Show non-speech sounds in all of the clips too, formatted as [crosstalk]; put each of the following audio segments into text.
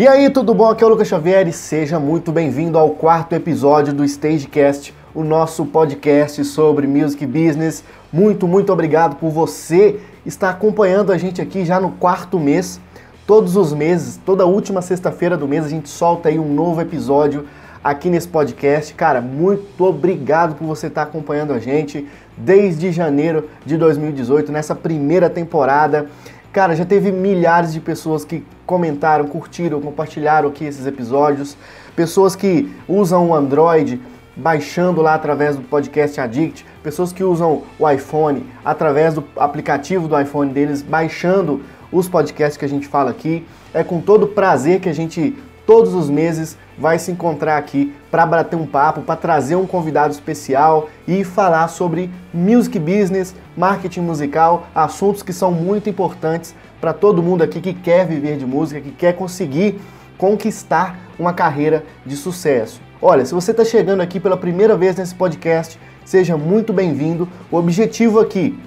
E aí, tudo bom? Aqui é o Lucas Xavier e seja muito bem-vindo ao quarto episódio do Stagecast, o nosso podcast sobre music business. Muito, muito obrigado por você estar acompanhando a gente aqui já no quarto mês. Todos os meses, toda última sexta-feira do mês, a gente solta aí um novo episódio aqui nesse podcast. Cara, muito obrigado por você estar acompanhando a gente desde janeiro de 2018, nessa primeira temporada. Cara, já teve milhares de pessoas que comentaram, curtiram, compartilharam aqui esses episódios. Pessoas que usam o Android baixando lá através do podcast Addict, pessoas que usam o iPhone através do aplicativo do iPhone deles, baixando os podcasts que a gente fala aqui. É com todo prazer que a gente todos os meses vai se encontrar aqui para bater um papo, para trazer um convidado especial e falar sobre music business, marketing musical, assuntos que são muito importantes para todo mundo aqui que quer viver de música, que quer conseguir conquistar uma carreira de sucesso. Olha, se você está chegando aqui pela primeira vez nesse podcast, seja muito bem-vindo. O objetivo aqui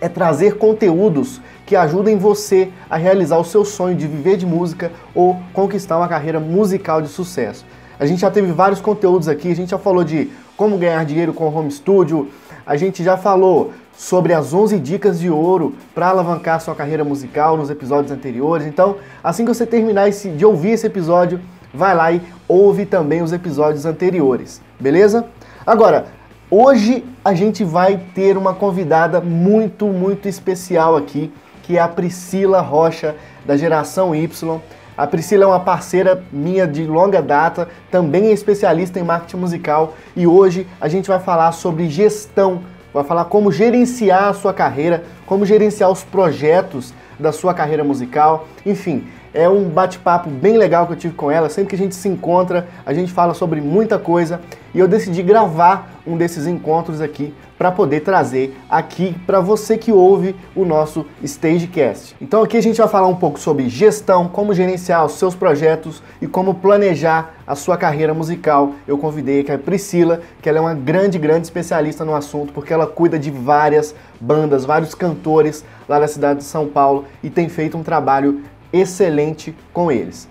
é trazer conteúdos que ajudem você a realizar o seu sonho de viver de música ou conquistar uma carreira musical de sucesso. A gente já teve vários conteúdos aqui, a gente já falou de como ganhar dinheiro com home studio, a gente já falou sobre as 11 dicas de ouro para alavancar sua carreira musical nos episódios anteriores. Então, assim que você terminar esse, de ouvir esse episódio, vai lá e ouve também os episódios anteriores, beleza? Agora, hoje a gente vai ter uma convidada muito, muito especial aqui que é a Priscila Rocha, da Geração Y. A Priscila é uma parceira minha de longa data, também é especialista em marketing musical e hoje a gente vai falar sobre gestão, vai falar como gerenciar a sua carreira, como gerenciar os projetos da sua carreira musical, enfim, é um bate-papo bem legal que eu tive com ela. Sempre que a gente se encontra, a gente fala sobre muita coisa e eu decidi gravar um desses encontros aqui para poder trazer aqui para você que ouve o nosso Stagecast. Então aqui a gente vai falar um pouco sobre gestão, como gerenciar os seus projetos e como planejar a sua carreira musical. Eu convidei aqui a Priscila, que ela é uma grande, grande especialista no assunto, porque ela cuida de várias bandas, vários cantores lá da cidade de São Paulo e tem feito um trabalho excelente com eles.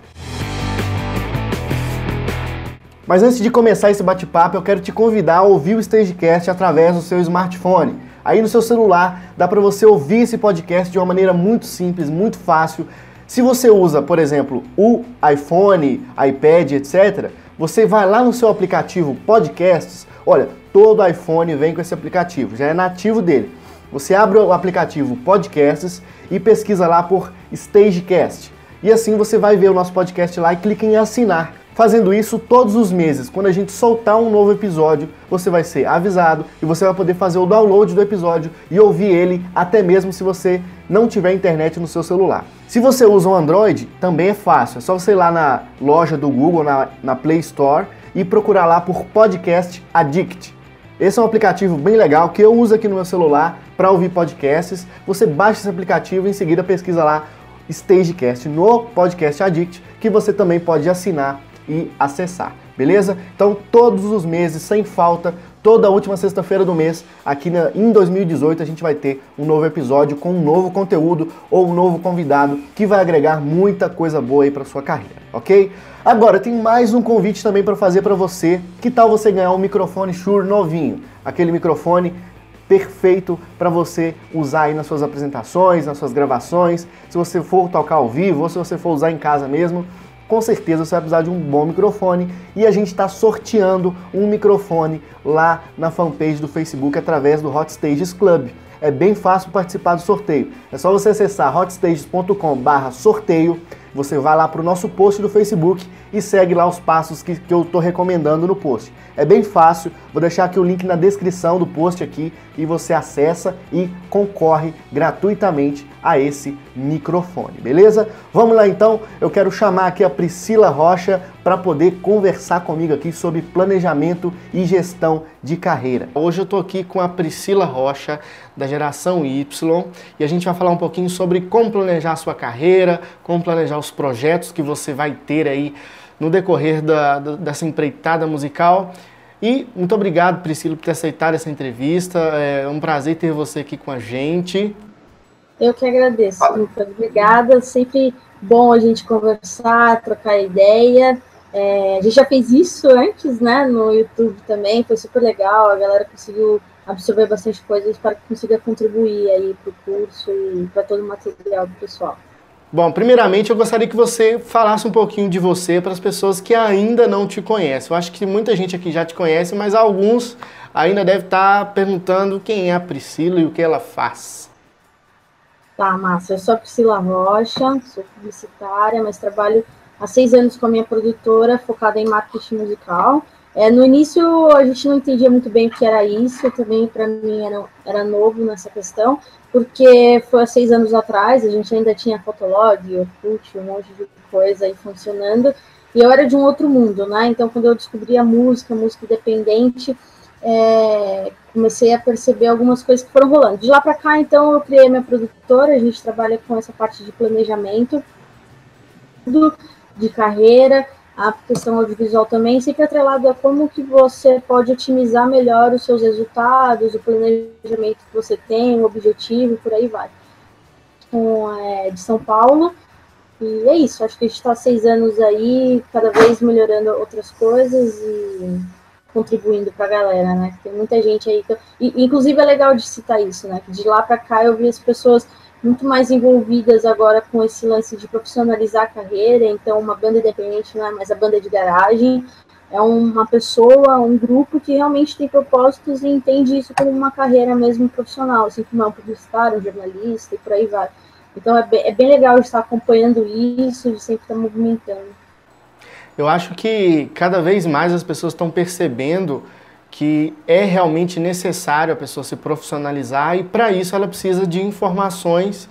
Mas antes de começar esse bate-papo, eu quero te convidar a ouvir o Stagecast através do seu smartphone. Aí no seu celular dá para você ouvir esse podcast de uma maneira muito simples, muito fácil. Se você usa, por exemplo, o iPhone, iPad, etc., você vai lá no seu aplicativo Podcasts. Olha, todo iPhone vem com esse aplicativo, já é nativo dele. Você abre o aplicativo Podcasts e pesquisa lá por Stagecast. E assim você vai ver o nosso podcast lá e clica em assinar. Fazendo isso todos os meses, quando a gente soltar um novo episódio, você vai ser avisado e você vai poder fazer o download do episódio e ouvir ele até mesmo se você não tiver internet no seu celular. Se você usa um Android, também é fácil. É só você ir lá na loja do Google, na, na Play Store, e procurar lá por Podcast Addict. Esse é um aplicativo bem legal que eu uso aqui no meu celular para ouvir podcasts. Você baixa esse aplicativo e em seguida pesquisa lá Stagecast no Podcast Addict, que você também pode assinar e acessar, beleza? Então, todos os meses, sem falta, toda última sexta-feira do mês, aqui na, em 2018, a gente vai ter um novo episódio com um novo conteúdo ou um novo convidado que vai agregar muita coisa boa aí para sua carreira, ok? Agora, tem mais um convite também para fazer para você. Que tal você ganhar um microfone Shure novinho? Aquele microfone perfeito para você usar aí nas suas apresentações, nas suas gravações, se você for tocar ao vivo ou se você for usar em casa mesmo com certeza você vai precisar de um bom microfone e a gente está sorteando um microfone lá na fanpage do Facebook através do Hot Stages Club. É bem fácil participar do sorteio. É só você acessar hotstages.com/sorteio você vai lá para o nosso post do Facebook e segue lá os passos que, que eu estou recomendando no post. É bem fácil, vou deixar aqui o link na descrição do post aqui e você acessa e concorre gratuitamente a esse microfone, beleza? Vamos lá então, eu quero chamar aqui a Priscila Rocha para poder conversar comigo aqui sobre planejamento e gestão de carreira. Hoje eu estou aqui com a Priscila Rocha, da geração Y, e a gente vai falar um pouquinho sobre como planejar a sua carreira, como planejar os projetos que você vai ter aí no decorrer da, dessa empreitada musical. E muito obrigado, Priscila, por ter aceitado essa entrevista. É um prazer ter você aqui com a gente. Eu que agradeço, Lucas. Obrigada. Sempre bom a gente conversar, trocar ideia. É, a gente já fez isso antes, né, no YouTube também, foi super legal, a galera conseguiu absorver bastante coisas para que consiga contribuir aí para o curso e para todo o material do pessoal. Bom, primeiramente eu gostaria que você falasse um pouquinho de você para as pessoas que ainda não te conhecem. Eu acho que muita gente aqui já te conhece, mas alguns ainda devem estar perguntando quem é a Priscila e o que ela faz. Tá, Márcia, eu sou a Priscila Rocha, sou publicitária, mas trabalho há seis anos com a minha produtora, focada em marketing musical. É, no início a gente não entendia muito bem o que era isso, também para mim era, era novo nessa questão, porque foi há seis anos atrás, a gente ainda tinha Fotolog, Orkut, um monte de coisa aí funcionando, e eu era de um outro mundo, né? Então, quando eu descobri a música, música independente, é, comecei a perceber algumas coisas que foram rolando. De lá para cá, então, eu criei minha produtora, a gente trabalha com essa parte de planejamento, de carreira, a questão audiovisual também, sempre atrelado a como que você pode otimizar melhor os seus resultados, o planejamento que você tem, o objetivo, por aí vai. Com, é, de São Paulo, e é isso, acho que a gente está seis anos aí, cada vez melhorando outras coisas e contribuindo para a galera, né? Tem muita gente aí, que, e, inclusive é legal de citar isso, né? Que de lá para cá eu vi as pessoas muito mais envolvidas agora com esse lance de profissionalizar a carreira. Então, uma banda independente não é mais a banda de garagem, é uma pessoa, um grupo que realmente tem propósitos e entende isso como uma carreira mesmo profissional, assim como é um publicitário, um jornalista e por aí vai. Então, é bem, é bem legal estar acompanhando isso, de sempre estar movimentando. Eu acho que cada vez mais as pessoas estão percebendo que é realmente necessário a pessoa se profissionalizar e para isso ela precisa de informações,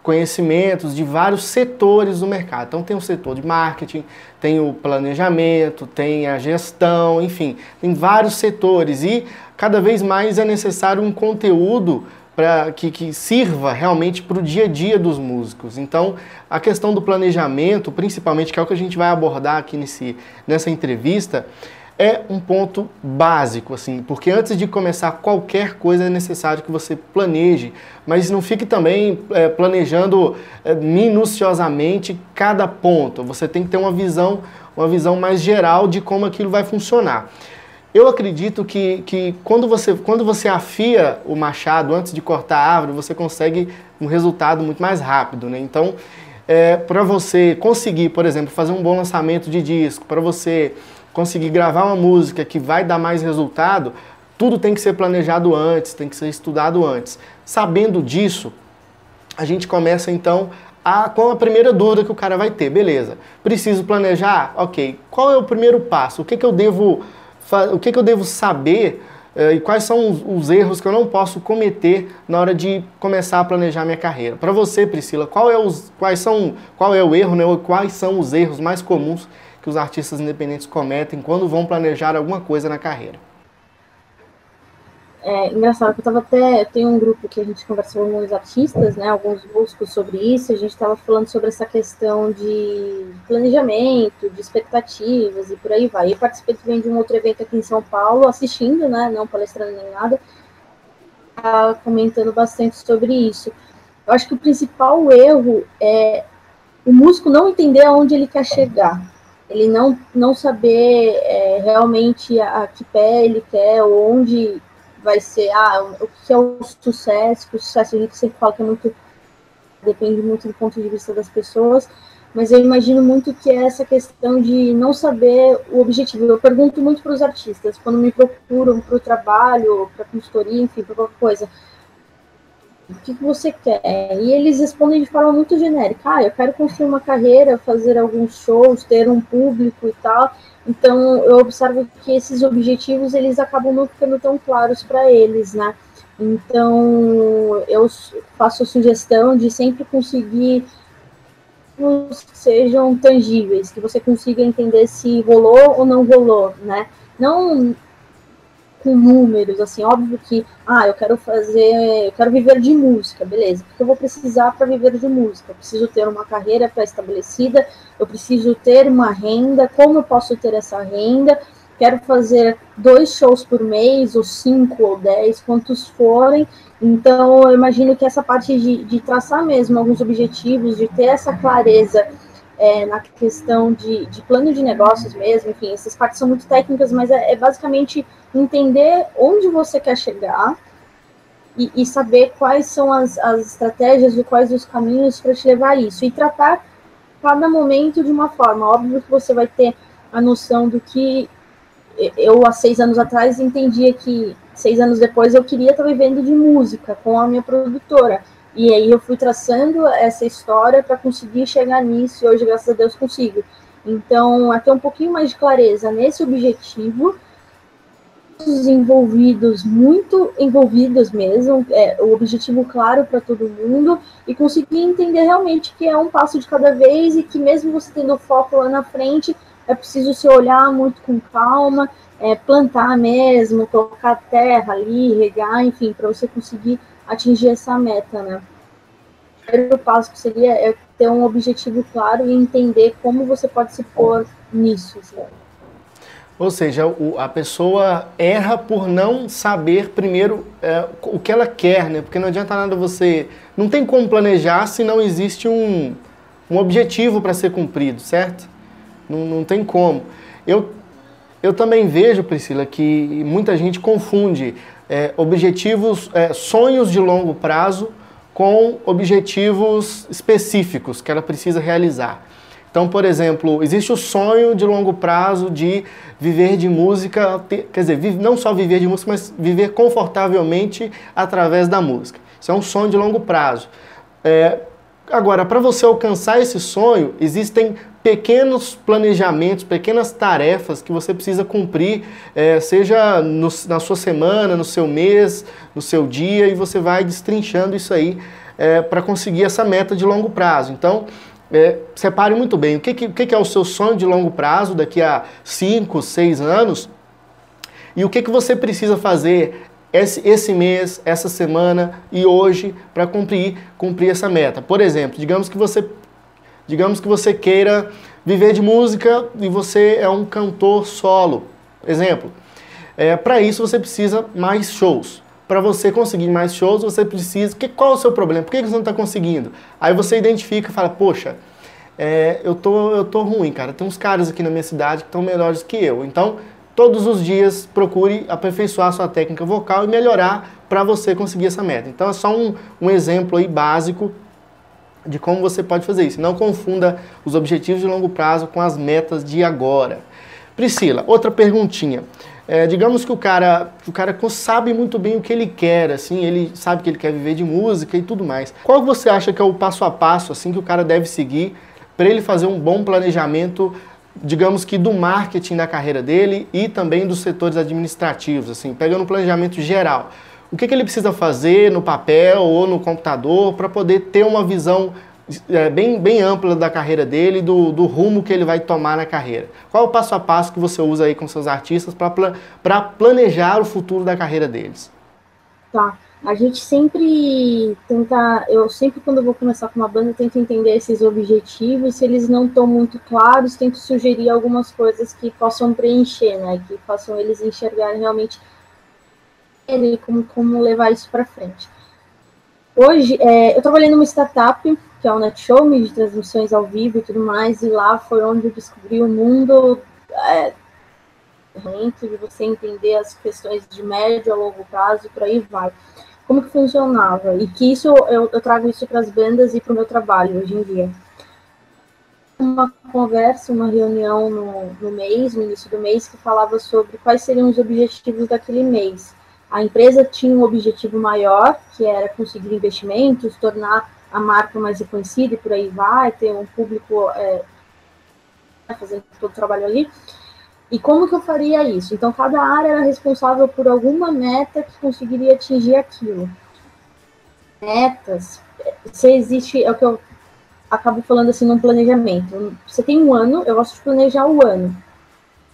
conhecimentos de vários setores do mercado. Então tem o setor de marketing, tem o planejamento, tem a gestão, enfim, tem vários setores e cada vez mais é necessário um conteúdo para que, que sirva realmente para o dia a dia dos músicos. Então, a questão do planejamento, principalmente, que é o que a gente vai abordar aqui nesse, nessa entrevista, é um ponto básico, assim, porque antes de começar qualquer coisa é necessário que você planeje, mas não fique também é, planejando é, minuciosamente cada ponto. Você tem que ter uma visão, uma visão mais geral de como aquilo vai funcionar. Eu acredito que, que quando, você, quando você afia o machado antes de cortar a árvore, você consegue um resultado muito mais rápido, né? Então, é, para você conseguir, por exemplo, fazer um bom lançamento de disco, para você conseguir gravar uma música que vai dar mais resultado, tudo tem que ser planejado antes, tem que ser estudado antes. Sabendo disso, a gente começa então a, com a primeira dúvida que o cara vai ter. Beleza, preciso planejar? Ok. Qual é o primeiro passo? O que, que eu devo o que, que eu devo saber uh, e quais são os, os, erros que eu não posso cometer na hora de começar a planejar minha carreira. Para você, Priscila, qual é, os, quais são, qual é o erro, né, quais são os erros mais comuns que os artistas independentes cometem quando vão planejar alguma coisa na carreira? É engraçado que eu tava até. Tem um grupo que a gente conversou com alguns artistas, né? Alguns músicos sobre isso. A gente estava falando sobre essa questão de planejamento, de expectativas e por aí vai. Eu participei também de um outro evento aqui em São Paulo, assistindo, né? Não palestrando nem nada, comentando bastante sobre isso. Eu acho que o principal erro é o músico não entender aonde ele quer chegar. Ele não, não saber é, realmente a, a que pé ele quer, onde vai ser ah, o que é o sucesso, o sucesso a gente sempre fala que é muito depende muito do ponto de vista das pessoas, mas eu imagino muito que é essa questão de não saber o objetivo. Eu pergunto muito para os artistas, quando me procuram para o trabalho, para consultoria, enfim, para qualquer coisa, o que, você quer? E eles respondem de forma muito genérica. Ah, eu quero construir uma carreira, fazer alguns shows, ter um público e tal. Então, eu observo que esses objetivos eles acabam não ficando tão claros para eles, né? Então, eu faço a sugestão de sempre conseguir que sejam tangíveis, que você consiga entender se rolou ou não rolou, né? Não com números, assim, óbvio que, ah, eu quero fazer, eu quero viver de música, beleza, o que eu vou precisar para viver de música? Eu preciso ter uma carreira pré-estabelecida, eu preciso ter uma renda, como eu posso ter essa renda? Quero fazer dois shows por mês, ou cinco, ou dez, quantos forem, Então, eu imagino que essa parte de, de traçar mesmo alguns objetivos, de ter essa clareza é, na questão de, de, plano de negócios mesmo, enfim, essas partes são muito técnicas, mas é, é basicamente entender onde você quer chegar e, e saber quais são as, as estratégias e quais os caminhos para te levar a isso. E tratar cada momento de uma forma. Óbvio que você vai ter a noção do que eu, há seis anos atrás, entendia que seis anos depois eu queria estar vivendo de música com a minha produtora. E aí eu fui traçando essa história para conseguir chegar nisso e hoje, graças a Deus, consigo. Então, até um pouquinho mais de clareza nesse objetivo os envolvidos, muito envolvidos mesmo, é, o objetivo claro para todo mundo e conseguir entender realmente que é um passo de cada vez e que mesmo você tendo foco lá na frente, é preciso se olhar muito com calma, é, plantar mesmo, colocar terra ali, regar, enfim, para você conseguir atingir essa meta, né? O primeiro passo seria é ter um objetivo claro e entender como você pode se pôr nisso. Assim. Ou seja, o, a pessoa erra por não saber primeiro é, o que ela quer, né? Porque não adianta nada você. Não tem como planejar se não existe um, um objetivo para ser cumprido, certo? Não, não tem como. Eu, eu também vejo, Priscila, que muita gente confunde é, objetivos, é, sonhos de longo prazo com objetivos específicos que ela precisa realizar. Então, por exemplo, existe o sonho de longo prazo de viver de música, quer dizer, não só viver de música, mas viver confortavelmente através da música. Isso é um sonho de longo prazo. É, agora, para você alcançar esse sonho, existem pequenos planejamentos, pequenas tarefas que você precisa cumprir, é, seja no, na sua semana, no seu mês, no seu dia, e você vai destrinchando isso aí é, para conseguir essa meta de longo prazo. Então, é, separe muito bem o que, que, que, é o seu sonho de longo prazo daqui a 5, 6 anos e o que, que você precisa fazer esse, esse mês, essa semana e hoje para cumprir, cumprir essa meta. Por exemplo, digamos que você digamos que você queira viver de música e você é um cantor solo. Exemplo. É, para isso você precisa mais shows para você conseguir mais shows, você precisa. Que, qual é o seu problema? Por que você não está conseguindo? Aí você identifica e fala, poxa, é, eu, tô, eu tô ruim, cara. Tem uns caras aqui na minha cidade que estão melhores que eu. Então, todos os dias procure aperfeiçoar sua técnica vocal e melhorar para você conseguir essa meta. Então, é só um, um exemplo aí básico de como você pode fazer isso. Não confunda os objetivos de longo prazo com as metas de agora. Priscila, outra perguntinha. É, digamos que o cara, o cara sabe muito bem o que ele quer, assim, ele sabe que ele quer viver de música e tudo mais. Qual você acha que é o passo a passo, assim, que o cara deve seguir para ele fazer um bom planejamento, digamos que do marketing da carreira dele e também dos setores administrativos, assim, pegando um planejamento geral. O que, que ele precisa fazer no papel ou no computador para poder ter uma visão é, bem, bem ampla da carreira dele, do, do rumo que ele vai tomar na carreira. Qual é o passo a passo que você usa aí com seus artistas para planejar o futuro da carreira deles? Tá. A gente sempre tenta, eu sempre quando eu vou começar com uma banda, tento entender esses objetivos, se eles não estão muito claros, tento sugerir algumas coisas que possam preencher, né, que possam eles enxergarem realmente ele como, como levar isso para frente. Hoje, é, eu trabalhei numa startup que é o Netshow, de transmissões ao vivo e tudo mais, e lá foi onde eu descobri o mundo é, de você entender as questões de médio a longo prazo, por aí vai. Como que funcionava? E que isso eu, eu trago isso para as bandas e para o meu trabalho hoje em dia. Uma conversa, uma reunião no, no mês, no início do mês, que falava sobre quais seriam os objetivos daquele mês. A empresa tinha um objetivo maior, que era conseguir investimentos, tornar a marca mais reconhecida e por aí vai, ter um público é, fazendo todo o trabalho ali. E como que eu faria isso? Então, cada área era responsável por alguma meta que conseguiria atingir aquilo. Metas, se existe, é o que eu acabo falando assim num planejamento. Você tem um ano, eu gosto de planejar o ano,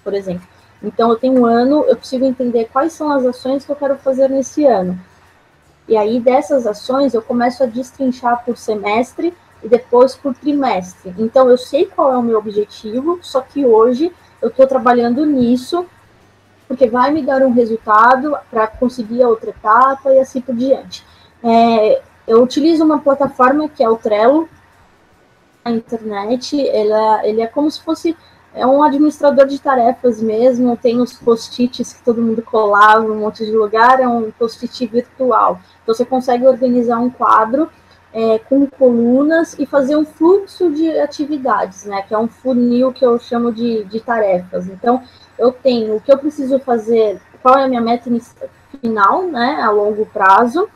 por exemplo. Então, eu tenho um ano, eu preciso entender quais são as ações que eu quero fazer nesse ano. E aí, dessas ações, eu começo a destrinchar por semestre e depois por trimestre. Então, eu sei qual é o meu objetivo, só que hoje eu estou trabalhando nisso, porque vai me dar um resultado para conseguir a outra etapa e assim por diante. É, eu utilizo uma plataforma que é o Trello, na internet, ela, ele é como se fosse é um administrador de tarefas mesmo, tem os post-its que todo mundo colava um monte de lugar, é um post-it virtual. Então você consegue organizar um quadro é, com colunas e fazer um fluxo de atividades, né? Que é um funil que eu chamo de, de tarefas. Então, eu tenho o que eu preciso fazer, qual é a minha meta final, né? A longo prazo,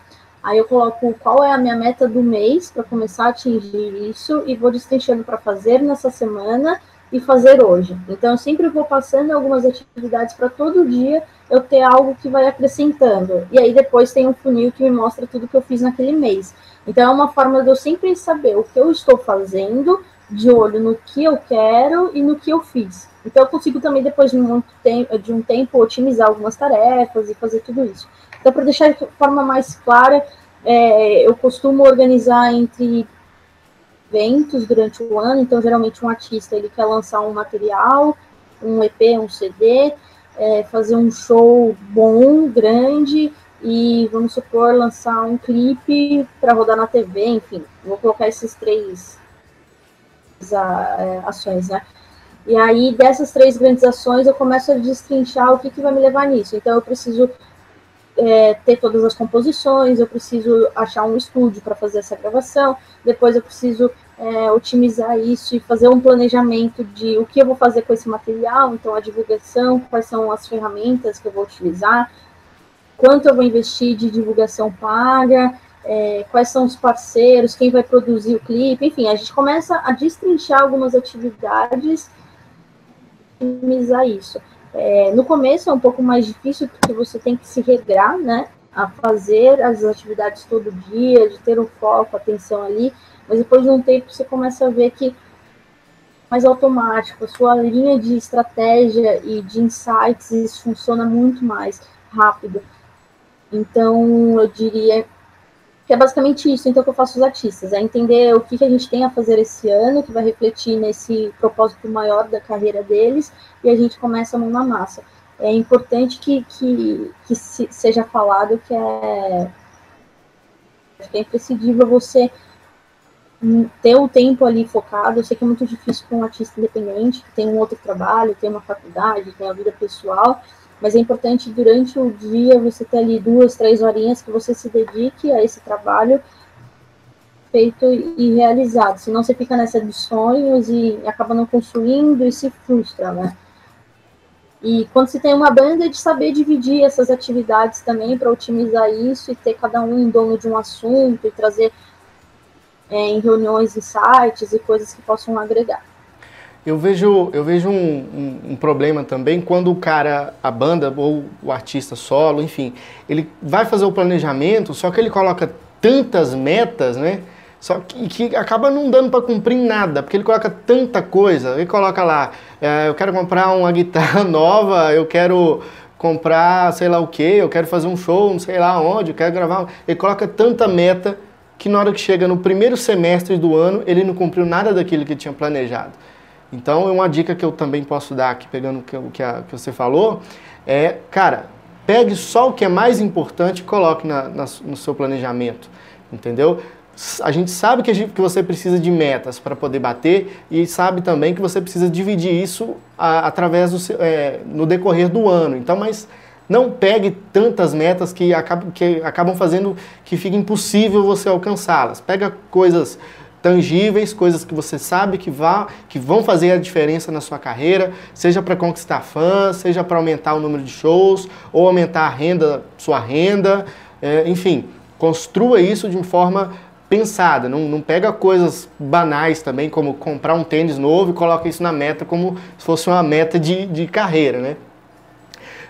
Aí eu coloco qual é a minha meta do mês para começar a atingir isso e vou destrinchando para fazer nessa semana e fazer hoje. Então eu sempre vou passando algumas atividades para todo dia eu ter algo que vai acrescentando. E aí depois tem um funil que me mostra tudo que eu fiz naquele mês. Então é uma forma de eu sempre saber o que eu estou fazendo, de olho no que eu quero e no que eu fiz. Então eu consigo também depois de, muito tempo, de um tempo otimizar algumas tarefas e fazer tudo isso. Então, para deixar de forma mais clara, é, eu costumo organizar entre eventos durante o ano, então geralmente um artista ele quer lançar um material, um EP, um CD, é, fazer um show bom, grande, e vamos supor lançar um clipe para rodar na TV, enfim, vou colocar esses três é, ações, né? E aí, dessas três grandes ações, eu começo a destrinchar o que, que vai me levar nisso. Então, eu preciso é, ter todas as composições, eu preciso achar um estúdio para fazer essa gravação, depois eu preciso é, otimizar isso e fazer um planejamento de o que eu vou fazer com esse material, então a divulgação, quais são as ferramentas que eu vou utilizar, quanto eu vou investir de divulgação paga, é, quais são os parceiros, quem vai produzir o clipe, enfim, a gente começa a destrinchar algumas atividades otimizar isso. É, no começo é um pouco mais difícil porque você tem que se regrar, né, a fazer as atividades todo dia, de ter um foco, atenção ali, mas depois de um tempo você começa a ver que mais automático, a sua linha de estratégia e de insights funciona muito mais rápido. Então, eu diria que é basicamente isso então que eu faço os artistas, é entender o que, que a gente tem a fazer esse ano, que vai refletir nesse propósito maior da carreira deles, e a gente começa a mão na massa. É importante que, que, que se, seja falado que é, que é imprescindível você ter o tempo ali focado. Eu sei que é muito difícil para um artista independente, que tem um outro trabalho, tem uma faculdade, tem a vida pessoal, mas é importante durante o dia você ter ali duas, três horinhas que você se dedique a esse trabalho feito e realizado, senão você fica nessa de sonhos e acaba não construindo e se frustra, né? E quando se tem uma banda, é de saber dividir essas atividades também para otimizar isso e ter cada um dono de um assunto e trazer é, em reuniões e sites e coisas que possam agregar. Eu vejo, eu vejo um, um, um, problema também quando o cara, a banda ou o artista solo, enfim, ele vai fazer o planejamento, só que ele coloca tantas metas, né? Só que, que acaba não dando para cumprir nada, porque ele coloca tanta coisa. Ele coloca lá, é, eu quero comprar uma [laughs] guitarra nova, eu quero comprar sei lá o que, eu quero fazer um show, não sei lá onde, eu quero gravar. Ele coloca tanta meta que na hora que chega no primeiro semestre do ano, ele não cumpriu nada daquilo que tinha planejado. Então, uma dica que eu também posso dar aqui, pegando o que, que, que você falou, é, cara, pegue só o que é mais importante e coloque na, na, no seu planejamento, entendeu? A gente sabe que, a gente, que você precisa de metas para poder bater e sabe também que você precisa dividir isso a, através do é, no decorrer do ano. Então, mas não pegue tantas metas que acabam, que acabam fazendo que fique impossível você alcançá-las. Pega coisas tangíveis, coisas que você sabe que, vá, que vão fazer a diferença na sua carreira, seja para conquistar fãs, seja para aumentar o número de shows, ou aumentar a renda, sua renda, é, enfim, construa isso de forma pensada, não, não pega coisas banais também, como comprar um tênis novo e coloca isso na meta como se fosse uma meta de, de carreira, né?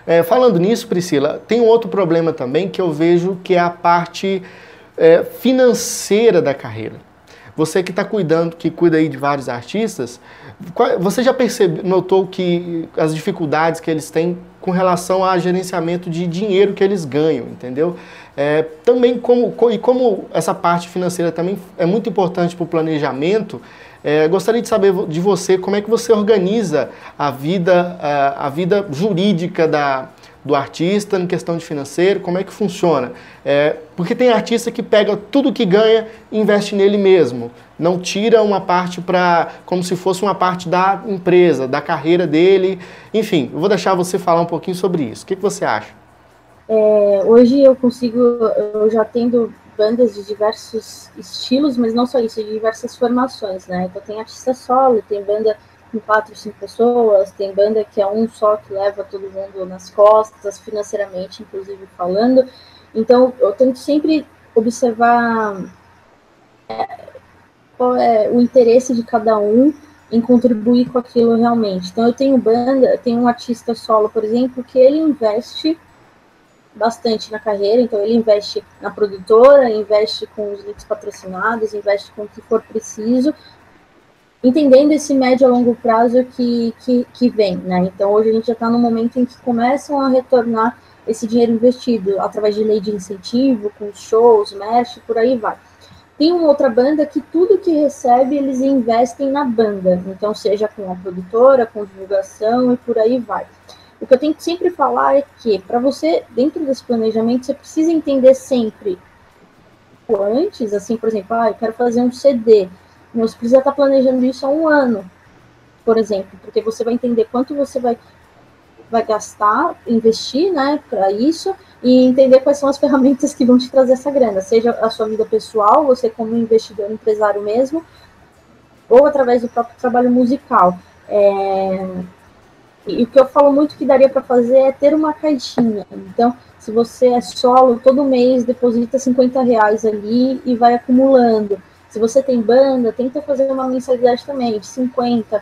É, falando nisso, Priscila, tem um outro problema também que eu vejo que é a parte é, financeira da carreira. Você que está cuidando, que cuida aí de vários artistas, você já percebeu, notou que as dificuldades que eles têm com relação ao gerenciamento de dinheiro que eles ganham, entendeu? É, também como, e como essa parte financeira também é muito importante para o planejamento, é, gostaria de saber de você como é que você organiza a vida, a, a vida jurídica da, do artista em questão de financeiro? Como é que funciona? É, porque tem artista que pega tudo que ganha e investe nele mesmo. Não tira uma parte para. como se fosse uma parte da empresa, da carreira dele. Enfim, eu vou deixar você falar um pouquinho sobre isso. O que, que você acha? É, hoje eu consigo, eu já tendo bandas de diversos estilos, mas não só isso, de diversas formações, né? Então tem artista solo, tem banda com quatro, cinco pessoas, tem banda que é um só que leva todo mundo nas costas, financeiramente, inclusive falando. Então eu tento sempre observar é, qual é o interesse de cada um em contribuir com aquilo realmente. Então eu tenho banda, tenho um artista solo, por exemplo, que ele investe bastante na carreira, então ele investe na produtora, investe com os links patrocinados, investe com o que for preciso, entendendo esse médio a longo prazo que, que, que vem, né? Então hoje a gente já está no momento em que começam a retornar esse dinheiro investido através de lei de incentivo, com shows, merch, por aí vai. Tem uma outra banda que tudo que recebe eles investem na banda, então seja com a produtora, com divulgação e por aí vai. O que eu tenho que sempre falar é que, para você, dentro desse planejamento, você precisa entender sempre antes, assim, por exemplo, ah, eu quero fazer um CD. Você precisa estar planejando isso há um ano, por exemplo, porque você vai entender quanto você vai, vai gastar, investir, né, para isso, e entender quais são as [laughs] ferramentas que vão te trazer essa grana, seja a sua vida pessoal, você como investidor empresário mesmo, ou através do próprio trabalho musical. É, e o que eu falo muito que daria para fazer é ter uma caixinha. Então, se você é solo, todo mês deposita 50 reais ali e vai acumulando. Se você tem banda, tenta fazer uma mensalidade também de 50,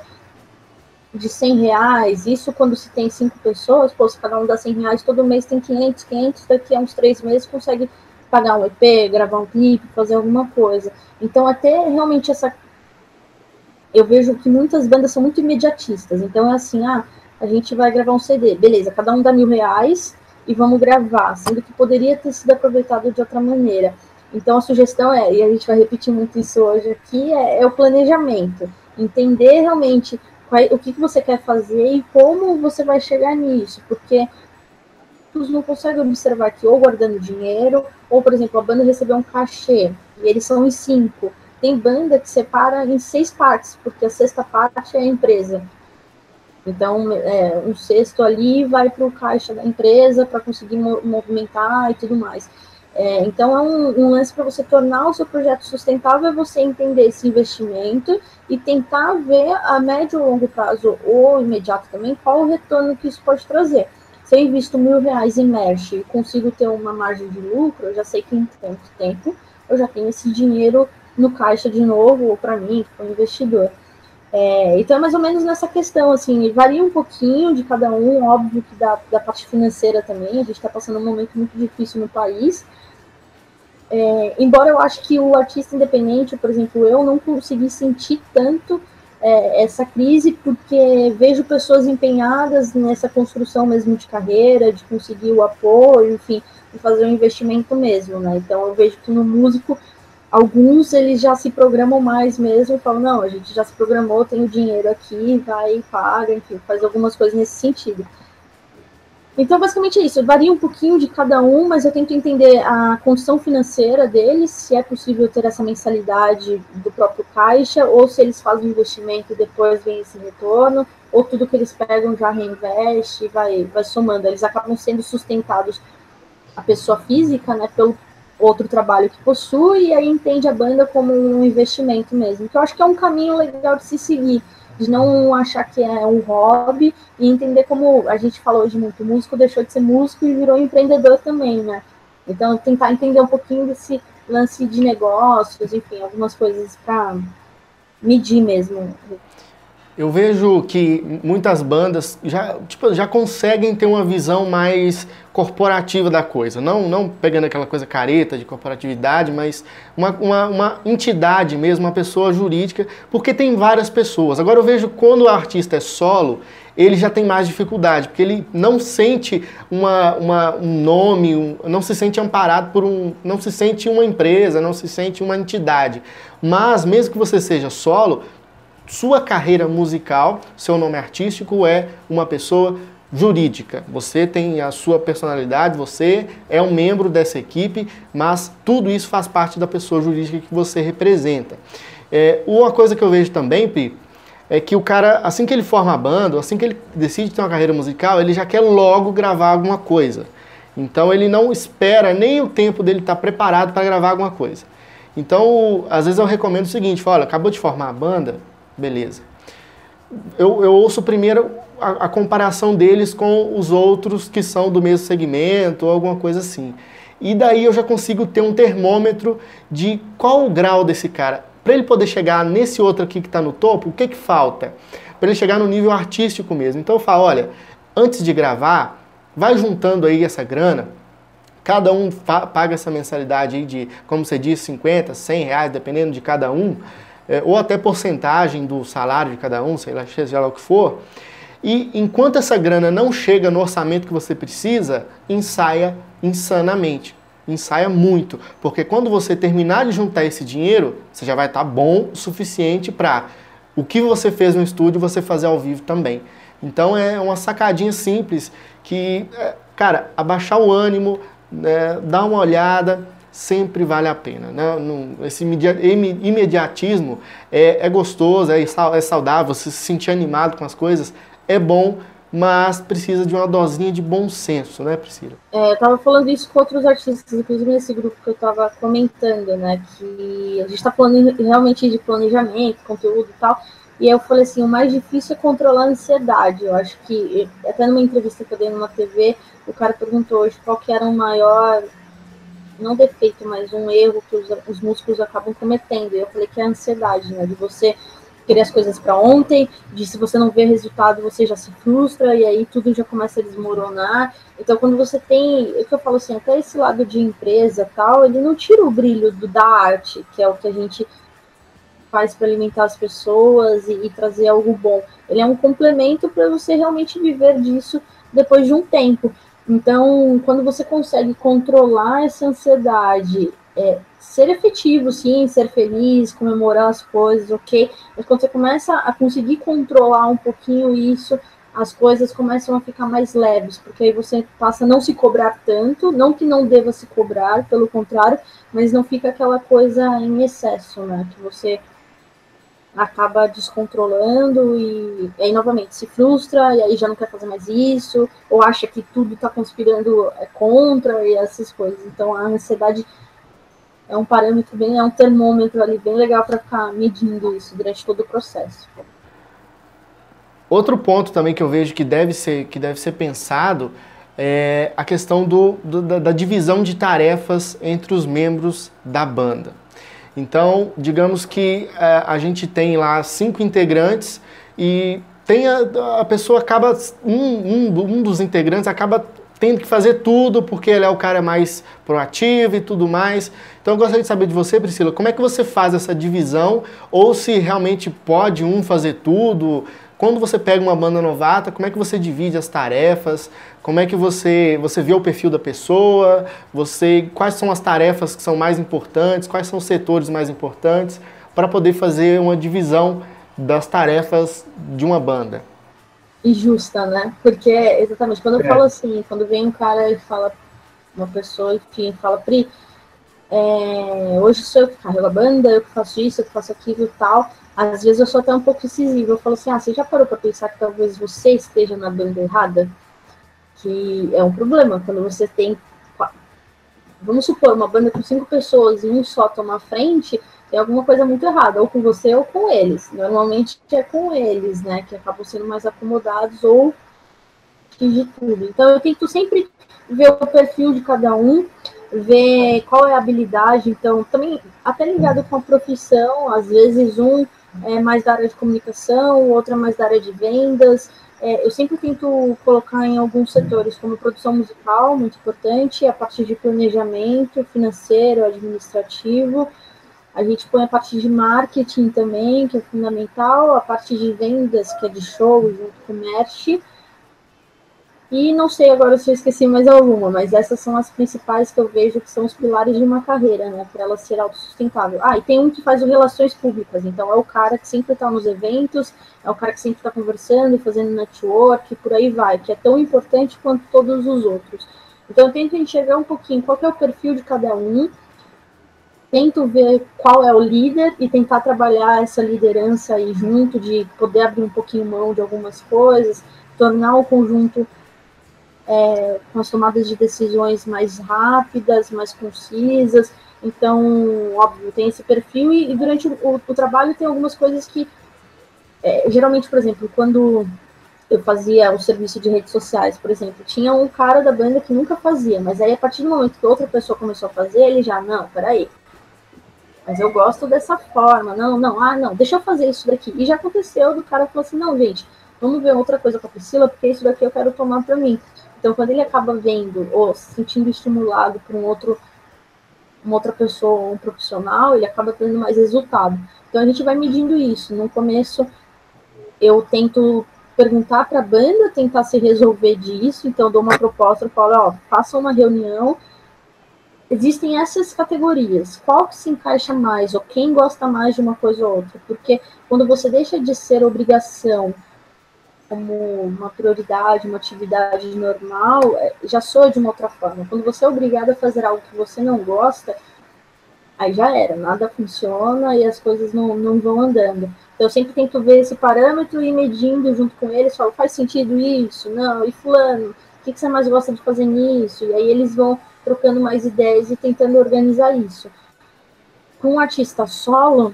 de 100 reais. Isso quando se tem cinco pessoas, pô, se cada um dá 100 reais, todo mês tem 500, 500, daqui a uns três meses consegue pagar um EP, gravar um clipe, fazer alguma coisa. Então, até realmente essa. Eu vejo que muitas bandas são muito imediatistas. Então, é assim, ah a gente vai gravar um CD, beleza, cada um dá mil reais e vamos gravar, sendo que poderia ter sido aproveitado de outra maneira. Então a sugestão é, e a gente vai repetir muito isso hoje aqui, é, é o planejamento. Entender realmente qual, o que, que você quer fazer e como você vai chegar nisso, porque não conseguem observar que ou guardando dinheiro, ou, por exemplo, a banda recebeu um cachê, e eles são em cinco. Tem banda que separa em seis partes, porque a sexta parte é a empresa. Então, é, um sexto ali vai para o caixa da empresa para conseguir movimentar e tudo mais. É, então, é um, um lance para você tornar o seu projeto sustentável, é você entender esse investimento e tentar ver a médio ou longo prazo, ou imediato também, qual o retorno que isso pode trazer. Se eu invisto mil reais em Mesh e consigo ter uma margem de lucro, eu já sei que em tanto tempo eu já tenho esse dinheiro no caixa de novo, ou para mim, para o investidor. É, então é mais ou menos nessa questão, assim, varia um pouquinho de cada um, óbvio que da, da parte financeira também, a gente está passando um momento muito difícil no país. É, embora eu acho que o artista independente, por exemplo, eu não consegui sentir tanto é, essa crise, porque vejo pessoas empenhadas nessa construção mesmo de carreira, de conseguir o apoio, enfim, de fazer um investimento mesmo, né? Então eu vejo que no músico Alguns eles já se programam mais mesmo, falam, não, a gente já se programou, tem o dinheiro aqui, vai paga, enfim, faz algumas coisas nesse sentido. Então, basicamente é isso. Varia um pouquinho de cada um, mas eu tento entender a condição financeira deles, se é possível ter essa mensalidade do próprio caixa, ou se eles fazem investimento e depois vem esse retorno, ou tudo que eles pegam já reinveste vai, vai somando. Eles acabam sendo sustentados, a pessoa física, né, pelo outro trabalho que possui, e aí entende a banda como um investimento mesmo. Então, acho que é um caminho legal de se seguir, de não achar que é um hobby e entender como a gente falou hoje muito, músico deixou de ser músico e virou empreendedor também, né? Então, tentar entender um pouquinho desse lance de negócios, enfim, algumas coisas para medir mesmo eu vejo que muitas bandas já, tipo, já conseguem ter uma visão mais corporativa da coisa. Não, não pegando aquela coisa careta de corporatividade, mas uma, uma, uma, entidade mesmo, uma pessoa jurídica, porque tem várias pessoas. Agora eu vejo quando o artista é solo, ele já tem mais dificuldade, porque ele não sente uma, uma, um nome, um, não se sente amparado por um. não se sente uma empresa, não se sente uma entidade. Mas mesmo que você seja solo, sua carreira musical, seu nome artístico é uma pessoa jurídica. Você tem a sua personalidade, você é um membro dessa equipe, mas tudo isso faz parte da pessoa jurídica que você representa. É, uma coisa que eu vejo também, Pi, é que o cara, assim que ele forma a banda, assim que ele decide ter uma carreira musical, ele já quer logo gravar alguma coisa. Então ele não espera nem o tempo dele estar preparado para gravar alguma coisa. Então, às vezes eu recomendo o seguinte, fala, acabou de formar a banda, beleza. Eu, eu ouço primeiro a, a, comparação deles com os outros que são do mesmo segmento ou alguma coisa assim. E daí eu já consigo ter um termômetro de qual o grau desse cara. Para ele poder chegar nesse outro aqui que está no topo, o que, que falta? Para ele chegar no nível artístico mesmo. Então eu falo, olha, antes de gravar, vai juntando aí essa grana, cada um paga essa mensalidade aí de, como você disse, 50, 100 reais, dependendo de cada um, é, ou até porcentagem do salário de cada um, sei lá, seja lá o que for. E enquanto essa grana não chega no orçamento que você precisa, ensaia insanamente. Ensaia muito, porque quando você terminar de juntar esse dinheiro, você já vai estar tá bom o suficiente para o que você fez no estúdio você fazer ao vivo também. Então é uma sacadinha simples que, é, cara, abaixar o ânimo, né, dar uma olhada, sempre vale a pena. Né? Esse imediatismo é, é gostoso, é, é saudável, você se sentir animado com as coisas, é bom, mas precisa de uma dosinha de bom senso, né, Priscila? É, eu tava falando isso com outros artistas, inclusive nesse grupo que eu tava comentando, né, que a gente tá falando realmente de planejamento, conteúdo e tal, e eu falei assim, o mais difícil é controlar a ansiedade. Eu acho que, até numa entrevista que eu dei numa TV, o cara perguntou hoje qual que era o maior, não defeito, mas um erro que os, os músicos acabam cometendo. Eu falei que é a ansiedade, né, de você querer as coisas para ontem, de se você não vê resultado, você já se frustra e aí tudo já começa a desmoronar. Então, quando você tem, é que eu falo assim, até esse lado de empresa tal, ele não tira o brilho do, da arte, que é o que a gente faz para alimentar as pessoas e, e, trazer algo bom. Ele é um complemento para você realmente viver disso depois de um tempo. Então, quando você consegue controlar essa ansiedade, é, ser efetivo, sim, ser feliz, comemorar as coisas, ok. Mas quando você começa a conseguir controlar um pouquinho isso, as coisas começam a ficar mais leves, porque aí você passa a não se cobrar tanto, não que não deva se cobrar, pelo contrário, mas não fica aquela coisa em excesso, né? Que você acaba descontrolando e, aí novamente se frustra e aí já não quer fazer mais isso, ou acha que tudo está conspirando é, contra e essas coisas. Então a ansiedade é um parâmetro bem, é um termômetro ali bem legal para ficar medindo isso durante todo o processo. Outro ponto também que eu vejo que deve ser, que deve ser pensado é a questão do, do da, da divisão de tarefas entre os membros da banda. Então, digamos que é, a gente tem lá cinco integrantes e tem a, a pessoa acaba um, um, um dos integrantes acaba tendo que fazer tudo porque ele é o cara mais proativo e tudo mais. Então eu gostaria de saber de você, Priscila, como é que você faz essa divisão ou se realmente pode um fazer tudo? Quando você pega uma banda novata, como é que você divide as tarefas? Como é que você você vê o perfil da pessoa? Você quais são as tarefas que são mais importantes? Quais são os setores mais importantes para poder fazer uma divisão das tarefas de uma banda? injusta, né? Porque, exatamente, quando eu é. falo assim, quando vem um cara e fala, uma pessoa, enfim, fala, Pri, é, hoje sou eu que carrego a banda, eu que faço isso, eu que faço aquilo e tal. Às vezes eu sou até um pouco incisiva. Eu falo assim, ah, você já parou para pensar que talvez você esteja na banda errada? Que é um problema quando você tem, vamos supor, uma banda com cinco pessoas e um só toma frente, tem alguma coisa muito errada, ou com você ou com eles. Normalmente é com eles, né, que acabam sendo mais acomodados ou de tudo. Então eu tento sempre ver o perfil de cada um, ver qual é a habilidade, então também até ligado com a profissão, às vezes um é mais da área de comunicação, o outro é mais da área de vendas. É, eu sempre tento colocar em alguns setores, como produção musical, muito importante, a partir de planejamento financeiro, administrativo, a gente põe a parte de marketing também, que é fundamental, a parte de vendas, que é de show, junto com o merch. E não sei agora se eu esqueci mais alguma, mas essas são as principais que eu vejo que são os pilares de uma carreira, né? Para ela ser autossustentável. Ah, e tem um que faz relações públicas, então é o cara que sempre está nos eventos, é o cara que sempre está conversando, fazendo network, por aí vai, que é tão importante quanto todos os outros. Então eu tento enxergar um pouquinho qual é o perfil de cada um, tento ver qual é o líder e tentar trabalhar essa liderança aí junto, de poder abrir um pouquinho mão de algumas coisas, tornar o conjunto é, com as tomadas de decisões mais rápidas, mais concisas. Então, óbvio, tem esse perfil e, e durante o, o, trabalho tem algumas coisas que, é, geralmente, por exemplo, quando eu fazia o serviço de redes sociais, por exemplo, tinha um cara da banda que nunca fazia, mas aí a partir do momento que outra pessoa começou a fazer, ele já, não, peraí, mas eu gosto dessa forma, não, não, ah, não, deixa eu fazer isso daqui. E já aconteceu do cara falar assim, não, gente, vamos ver outra coisa com a Priscila, porque isso daqui eu quero tomar para mim. Então, quando ele acaba vendo ou se sentindo estimulado por um outro, uma outra pessoa, um profissional, ele acaba tendo mais resultado. Então, a gente vai medindo isso. No começo, eu tento perguntar para a banda, tentar se resolver disso. Então, dou uma proposta, falo, ó, faça uma reunião. Existem essas categorias. Qual que se encaixa mais? Ou quem gosta mais de uma coisa ou outra? Porque quando você deixa de ser obrigação como uma prioridade, uma atividade normal, é, já soa de uma outra forma. Quando você é obrigado a fazer algo que você não gosta, aí já era, nada funciona e as coisas não, não vão andando. Então eu sempre tento ver esse parâmetro e medindo junto com eles, falo, faz sentido isso? Não, e fulano, o que, que você mais gosta de fazer nisso? E aí eles vão trocando mais ideias e tentando organizar isso. Com um artista solo,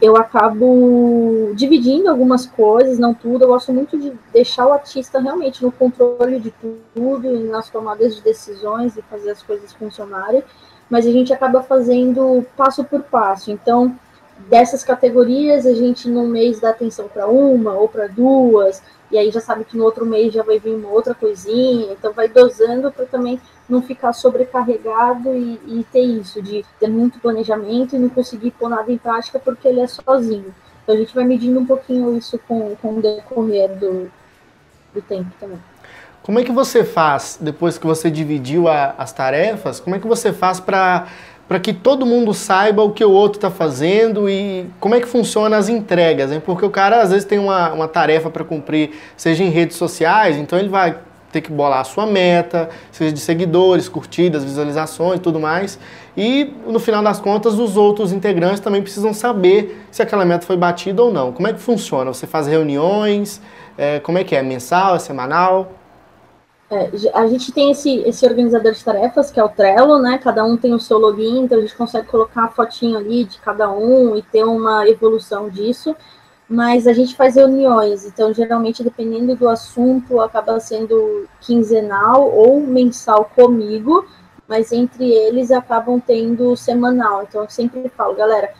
eu acabo dividindo algumas coisas, não tudo. Eu gosto muito de deixar o artista realmente no controle de tudo nas tomadas de decisões e fazer as coisas funcionarem, mas a gente acaba fazendo passo por passo. Então, dessas categorias, a gente no mês dá atenção para uma ou para duas, e aí já sabe que no outro mês já vai vir uma outra coisinha, então vai dosando para também não ficar sobrecarregado e, e, ter isso, de ter muito planejamento e não conseguir pôr nada em prática porque ele é sozinho. Então a gente vai medindo um pouquinho isso com, com o decorrer do, do tempo também. Como é que você faz, depois que você dividiu a, as tarefas, como é que você faz para para que todo mundo saiba o que o outro está fazendo e como é que funciona as entregas, hein? porque o cara às vezes tem uma, uma tarefa para cumprir, seja em redes sociais, então ele vai ter que bolar a sua meta, seja de seguidores, curtidas, visualizações tudo mais. E no final das contas, os outros integrantes também precisam saber se aquela meta foi batida ou não. Como é que funciona? Você faz reuniões? É, como é que é? Mensal? É semanal? É, a gente tem esse, esse organizador de tarefas, que é o Trello, né? Cada um tem o seu login, então a gente consegue colocar a fotinho ali de cada um e ter uma evolução disso mas a gente faz reuniões, então geralmente dependendo do assunto acaba sendo quinzenal ou mensal comigo, mas entre eles acabam tendo semanal. Então eu sempre falo, galera,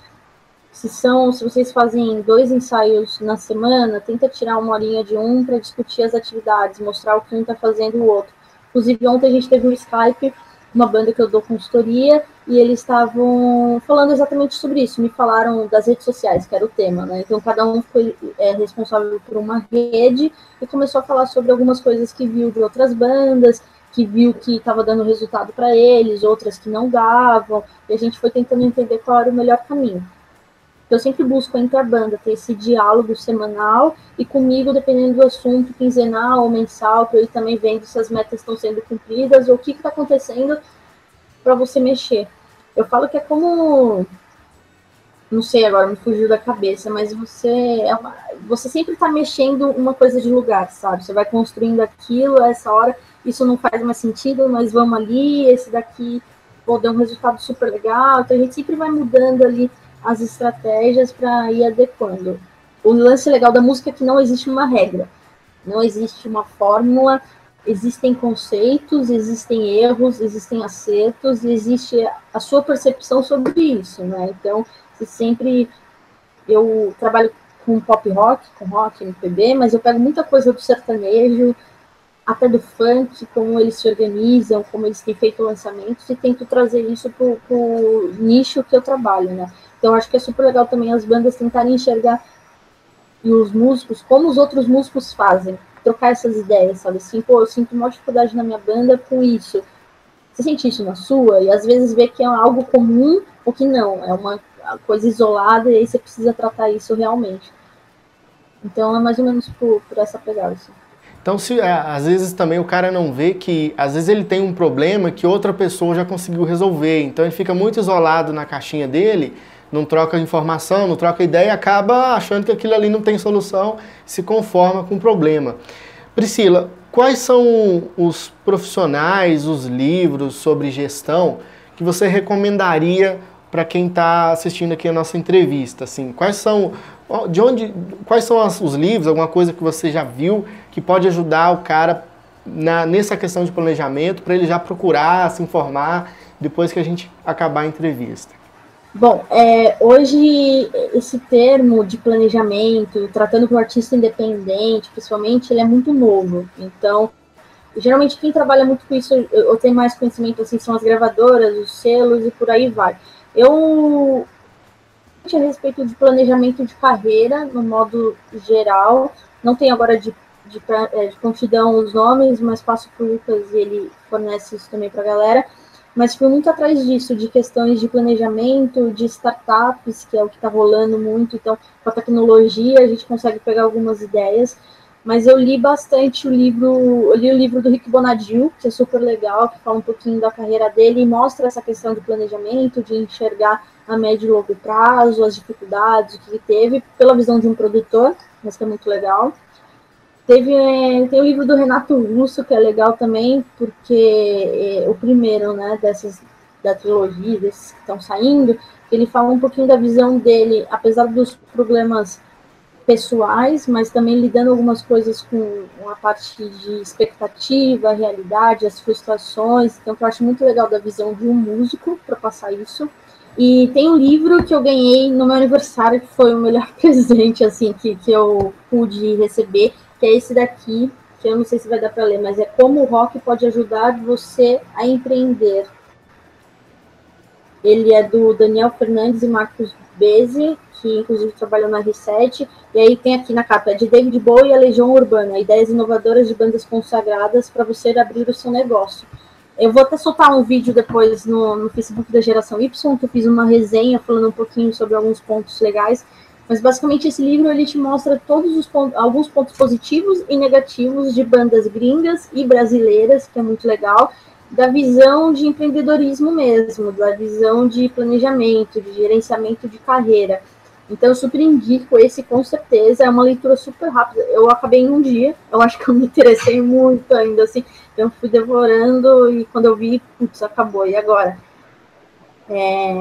se são, se vocês fazem dois ensaios na semana, tenta tirar uma horinha de um para discutir as atividades, mostrar o que um está fazendo o outro. Inclusive ontem a gente teve um Skype uma banda que eu dou consultoria, e eles estavam falando exatamente sobre isso. Me falaram das redes sociais, que era o tema, né? Então, cada um foi é, responsável por uma rede e começou a falar sobre algumas coisas que viu de outras bandas, que viu que estava dando resultado para eles, outras que não davam, e a gente foi tentando entender qual era o melhor caminho. Eu sempre busco entre a banda ter esse diálogo semanal e comigo, dependendo do assunto, quinzenal ou mensal, para eu ir também vendo se as metas estão sendo cumpridas ou o que está acontecendo para você mexer. Eu falo que é como. Não sei agora, me fugiu da cabeça, mas você é uma, você sempre está mexendo uma coisa de lugar, sabe? Você vai construindo aquilo, essa hora, isso não faz mais sentido, mas vamos ali, esse daqui pô, deu um resultado super legal. Então a gente sempre vai mudando ali as estratégias para ir adequando. O lance legal da música é que não existe uma regra, não existe uma fórmula, existem conceitos, existem erros, existem acertos, existe a sua percepção sobre isso, né? Então, se sempre eu trabalho com pop rock, com rock, MPB, mas eu pego muita coisa do sertanejo, até do funk, como eles se organizam, como eles têm feito lançamentos, e tento trazer isso para o nicho que eu trabalho, né? Então acho que é super legal também as bandas tentarem enxergar e os músicos como os outros músicos fazem. trocar essas ideias, sabe? Assim, pô, eu sinto uma dificuldade na minha banda com isso. Você sente isso na sua? E às vezes vê que é algo comum ou que não, é uma coisa isolada e aí você precisa tratar isso realmente. Então é mais ou menos por, por essa pegada. Assim. Então, se é, às vezes também o cara não vê que, às vezes ele tem um problema que outra pessoa já conseguiu resolver, então ele fica muito isolado na caixinha dele, não troca informação, não troca ideia acaba achando que aquilo ali não tem solução, se conforma com o problema. Priscila, quais são os profissionais, os livros sobre gestão que você recomendaria para quem está assistindo aqui a nossa entrevista? Assim, quais são de onde, quais são os livros, alguma coisa que você já viu que pode ajudar o cara na, nessa questão de planejamento para ele já procurar se informar depois que a gente acabar a entrevista? Bom, é, hoje esse termo de planejamento, tratando com artista independente, principalmente, ele é muito novo. Então, geralmente quem trabalha muito com isso, eu tenho mais conhecimento assim, são as gravadoras, os selos e por aí vai. Eu a respeito de planejamento de carreira, no modo geral, não tem agora de, de, é, de prontidão os nomes, mas passo para o Lucas e ele fornece isso também para a galera. Mas fui muito atrás disso, de questões de planejamento, de startups, que é o que está rolando muito. Então, com a tecnologia, a gente consegue pegar algumas ideias mas eu li bastante o livro, eu li o livro do Rick Bonadil, que é super legal, que fala um pouquinho da carreira dele e mostra essa questão de planejamento, de enxergar a médio e longo prazo, as dificuldades que ele teve, pela visão de um produtor, mas que é muito legal. Teve, é, tem o livro do Renato Russo, que é legal também, porque é, o primeiro, né, dessas, da trilogia, desses que estão saindo, ele fala um pouquinho da visão dele, apesar dos problemas pessoais, mas também lidando algumas coisas com a parte de expectativa, realidade, as frustrações. Então, eu acho muito legal da visão de um músico para passar isso. E tem um livro que eu ganhei no meu aniversário, que foi o melhor [laughs] presente assim que, que eu pude receber, que é esse daqui, que eu não sei se vai dar para ler, mas é Como o Rock Pode Ajudar Você a Empreender. Ele é do Daniel Fernandes e Marcos Beze, que inclusive trabalhou na R7, e aí tem aqui na capa, é de David Bowie e a Legião Urbana, ideias inovadoras de bandas consagradas para você abrir o seu negócio. Eu vou até soltar um vídeo depois no, no Facebook da Geração Y, que eu fiz uma resenha falando um pouquinho sobre alguns pontos legais, mas basicamente esse livro ele te mostra todos os pontos, alguns pontos positivos e negativos de bandas gringas e brasileiras, que é muito legal, da visão de empreendedorismo mesmo, da visão de planejamento, de gerenciamento de carreira. Então eu super indico esse com certeza, é uma leitura super rápida. Eu acabei em um dia, eu acho que eu me interessei muito ainda assim, então fui devorando e quando eu vi, putz, acabou, e agora? É,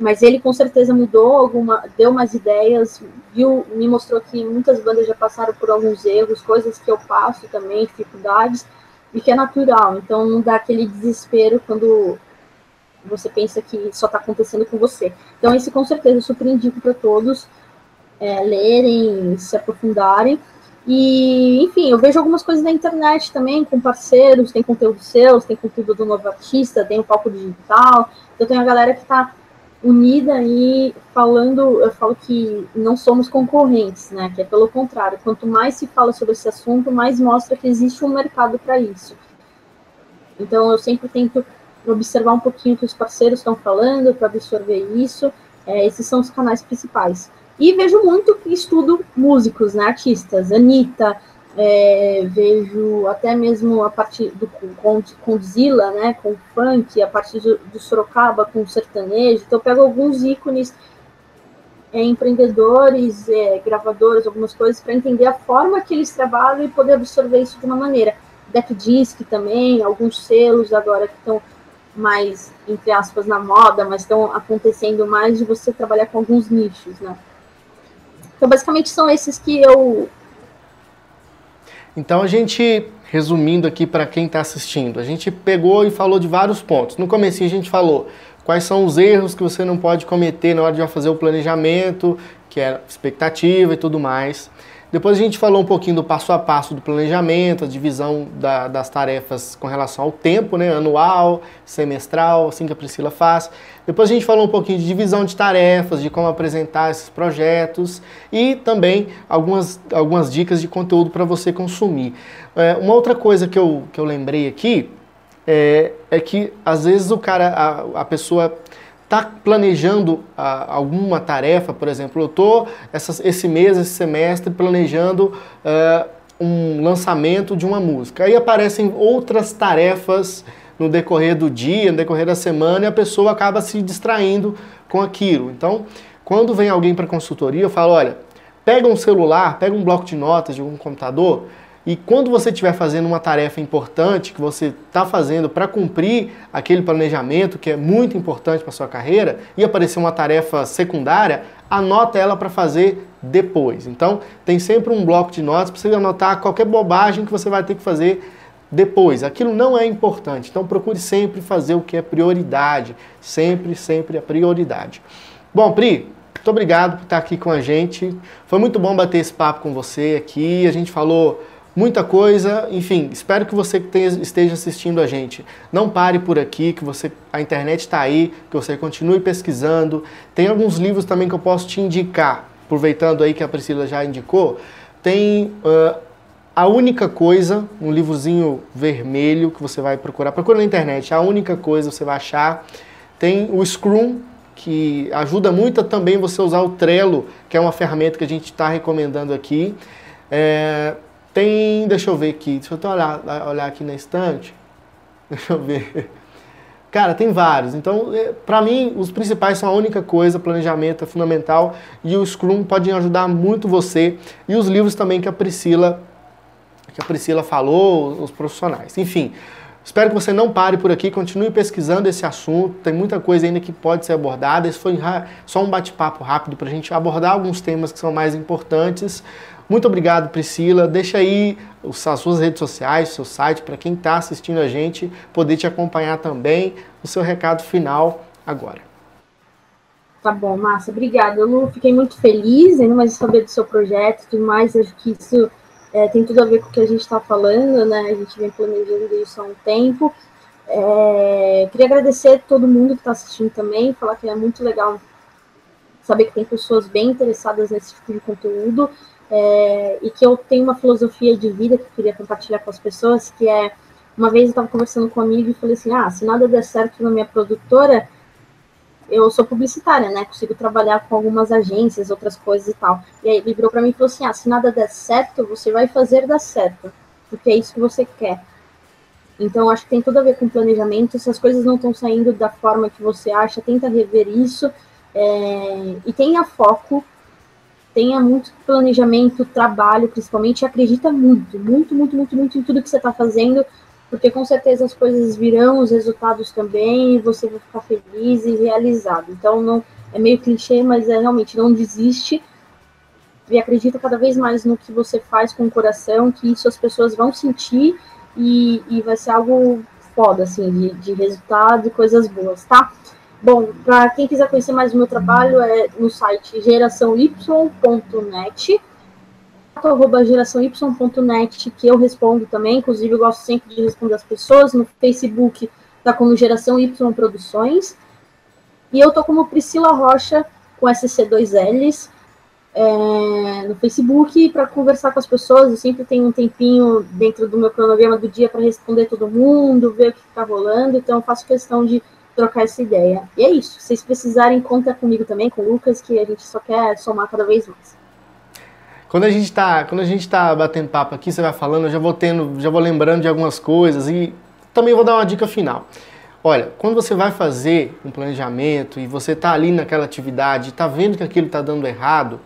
mas ele com certeza mudou alguma, deu umas ideias, viu, me mostrou que muitas bandas já passaram por alguns erros, coisas que eu passo também, dificuldades, e que é natural. Então não dá aquele desespero quando você pensa que só está acontecendo com você. Então, esse com certeza eu super indico para todos é, lerem, se aprofundarem. E, enfim, eu vejo algumas coisas na internet também, com parceiros, tem conteúdo seus, tem conteúdo do novo artista, tem o palco digital. Então, tem a galera que está unida e falando, eu falo que não somos concorrentes, né? Que é pelo contrário, quanto mais se fala sobre esse assunto, mais mostra que existe um mercado para isso. Então, eu sempre tento observar um pouquinho o que os parceiros estão falando, para absorver isso. É, esses são os canais principais. E vejo muito que estudo músicos, né, artistas, Anitta, é, vejo até mesmo a parte do com, com Zilla, né, com funk, a parte do, do Sorocaba com sertanejo. Então, pego alguns ícones é, empreendedores, é, gravadoras, algumas coisas, para entender a forma que eles trabalham e poder absorver isso de uma maneira. Deck Disc também, alguns selos agora que estão mais, entre aspas, na moda, mas estão acontecendo mais de você trabalhar com alguns nichos, né? Então, basicamente, são esses que eu. Então, a gente, resumindo aqui para quem está assistindo, a gente pegou e falou de vários pontos. No começo a gente falou quais são os erros que você não pode cometer na hora de fazer o planejamento, que é expectativa e tudo mais. Depois a gente falou um pouquinho do passo a passo do planejamento, a divisão da, das tarefas com relação ao tempo, né? Anual, semestral, assim que a Priscila faz. Depois a gente falou um pouquinho de divisão de tarefas, de como apresentar esses projetos e também algumas, algumas dicas de conteúdo para você consumir. É, uma outra coisa que eu, que eu lembrei aqui é, é que às vezes o cara, a, a pessoa está planejando ah, alguma tarefa, por exemplo, eu estou esse mês, esse semestre, planejando ah, um lançamento de uma música. Aí aparecem outras tarefas no decorrer do dia, no decorrer da semana, e a pessoa acaba se distraindo com aquilo. Então, quando vem alguém para consultoria, eu falo, olha, pega um celular, pega um bloco de notas de um computador, e quando você estiver fazendo uma tarefa importante que você está fazendo para cumprir aquele planejamento que é muito importante para sua carreira e aparecer uma tarefa secundária, anota ela para fazer depois. Então, tem sempre um bloco de notas para você anotar qualquer bobagem que você vai ter que fazer depois. Aquilo não é importante. Então, procure sempre fazer o que é prioridade. Sempre, sempre a prioridade. Bom, Pri, muito obrigado por estar aqui com a gente. Foi muito bom bater esse papo com você aqui. A gente falou muita coisa. Enfim, espero que você esteja assistindo a gente não pare por aqui, que você a internet está aí, que você continue pesquisando. Tem alguns livros também que eu posso te indicar, aproveitando aí que a Priscila já indicou. Tem uh, a única coisa, um livrozinho vermelho que você vai procurar. Procura na internet, a única coisa você vai achar. Tem o Scrum, que ajuda muito também você usar o Trello, que é uma ferramenta que a gente está recomendando aqui. É, tem, deixa eu ver aqui, deixa eu olhar, olhar aqui na estante. [laughs] Deixa eu ver. Cara, tem vários. Então, é, para mim, os principais são a única coisa, planejamento é fundamental e o Scrum pode ajudar muito você e os livros também que a Priscila que a Priscila falou, os profissionais. Enfim, espero que você não pare por aqui, continue pesquisando esse assunto. Tem muita coisa ainda que pode ser abordada. Esse foi só um bate-papo rápido para a gente abordar alguns temas que são mais importantes. Muito obrigado, Priscila. Deixa aí as suas redes sociais, seu site, para quem está assistindo a gente poder te acompanhar também. O seu recado final agora. Tá bom, Márcia, obrigada. Eu fiquei muito feliz, ainda mais saber do seu projeto e tudo mais. Acho que isso é, tem tudo a ver com o que a gente está falando, né? A gente vem planejando isso há um tempo. É, queria agradecer todo mundo que está assistindo também, falar que é muito legal saber que tem pessoas bem interessadas nesse tipo de conteúdo é, e que eu tenho uma filosofia de vida que eu queria compartilhar com as pessoas, que é, uma vez eu estava conversando com um amigo e falei assim, ah, se nada der certo na minha produtora, eu sou publicitária, né, consigo trabalhar com algumas agências, outras coisas e tal. E aí ele virou para mim e falou assim, ah, se nada der certo, você vai fazer dar certo, porque é isso que você quer. Então, acho que tem tudo a ver com planejamento. Se as coisas não estão saindo da forma que você acha, tenta rever isso. É, e tenha foco tenha muito planejamento, trabalho, principalmente, acredita muito, muito, muito, muito, muito em tudo que você está fazendo, porque com certeza as coisas virão, os resultados também, e você vai ficar feliz e realizado. Então, não é meio clichê, mas é realmente não desiste e acredita cada vez mais no que você faz com o coração, que isso as pessoas vão sentir e, e vai ser algo foda, assim, de, de resultado e coisas boas, tá? Bom, para quem quiser conhecer mais o meu trabalho, é no site geraçãoy.net, arroba geraçãoy.net, que eu respondo também, inclusive eu gosto sempre de responder as pessoas, no Facebook tá como Geração Y Produções, e eu tô como Priscila Rocha, com SC2Ls, é, no Facebook, para conversar com as pessoas, eu sempre tenho um tempinho dentro do meu cronograma do dia para responder todo mundo, ver o que está rolando, então eu faço questão de trocar essa ideia. E é isso. Se vocês precisarem, conta comigo também, com o Lucas, que a gente só quer somar cada vez mais. Quando a gente tá, quando a gente tá batendo papo aqui, você vai falando, eu já vou tendo, já vou lembrando de algumas coisas e também vou dar uma dica final. Olha, quando você vai fazer um planejamento e você tá ali naquela atividade, tá vendo que aquilo tá dando errado,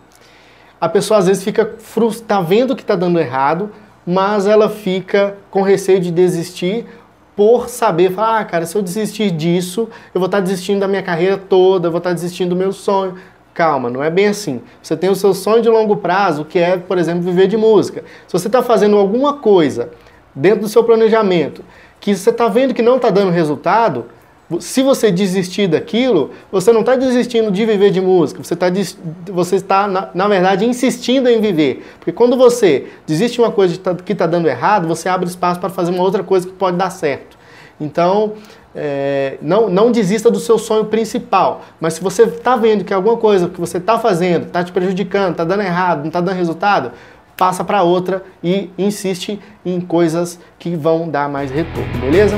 a pessoa às vezes fica frustrada, tá vendo que tá dando errado, mas ela fica com receio de desistir por saber, falar, ah, cara, se eu desistir disso, eu vou estar desistindo da minha carreira toda, eu vou estar desistindo do meu sonho. Calma, não é bem assim. Você tem o seu sonho de longo prazo, que é, por exemplo, viver de música. Se você está fazendo alguma coisa dentro do seu planejamento, que você está vendo que não está dando resultado, se você desistir daquilo, você não está desistindo de viver de música, você está, você está na, na, verdade, insistindo em viver. Porque quando você desiste de uma coisa que está dando errado, você abre espaço para fazer uma outra coisa que pode dar certo. Então, é, não, não desista do seu sonho principal. Mas se você está vendo que alguma coisa que você está fazendo está te prejudicando, está dando errado, não está dando resultado, passa para outra e insiste em coisas que vão dar mais retorno, beleza?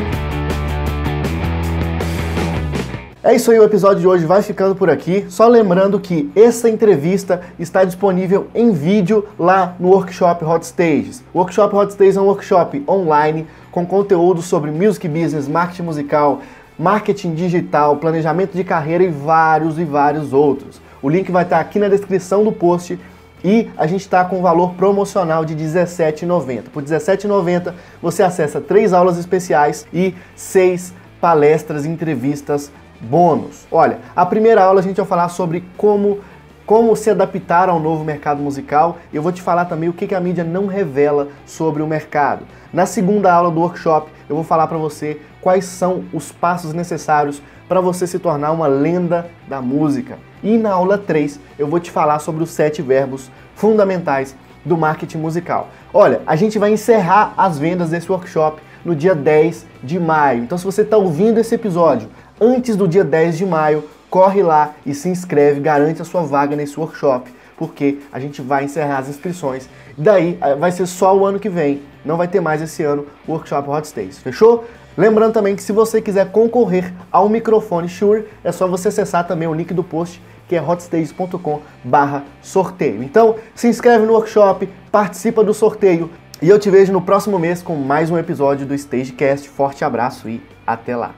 É isso aí, o episódio de hoje vai ficando por aqui. Só lembrando que essa entrevista está disponível em vídeo lá no Workshop Hot Stages. O Workshop Hot Stages é um workshop online com conteúdo sobre music business, marketing musical, marketing digital, planejamento de carreira e vários e vários outros. O link vai estar aqui na descrição do post e a gente está com um valor promocional de R$17,90. Por R$17,90 você acessa três aulas especiais e seis palestras e entrevistas bônus. Olha, a primeira aula a gente vai falar sobre como como se adaptar ao novo mercado musical. Eu vou te falar também o que a mídia não revela sobre o mercado. Na segunda aula do workshop, eu vou falar para você quais são os passos necessários para você se tornar uma lenda da música. E na aula 3, eu vou te falar sobre os sete verbos fundamentais do marketing musical. Olha, a gente vai encerrar as vendas desse workshop no dia 10 de maio. Então, se você está ouvindo esse episódio antes do dia 10 de maio, corre lá e se inscreve, garante a sua vaga nesse workshop, porque a gente vai encerrar as inscrições. Daí eh, vai ser só o ano que vem, não vai ter mais esse ano o workshop Hot Stays, fechou? Lembrando também que se você quiser concorrer ao microfone Shure, é só você acessar também o link do post que é hotstages.com barra sorteio. Então, se inscreve no workshop, participa do sorteio e eu te vejo no próximo mês com mais um episódio do Stagecast. Forte abraço e até lá!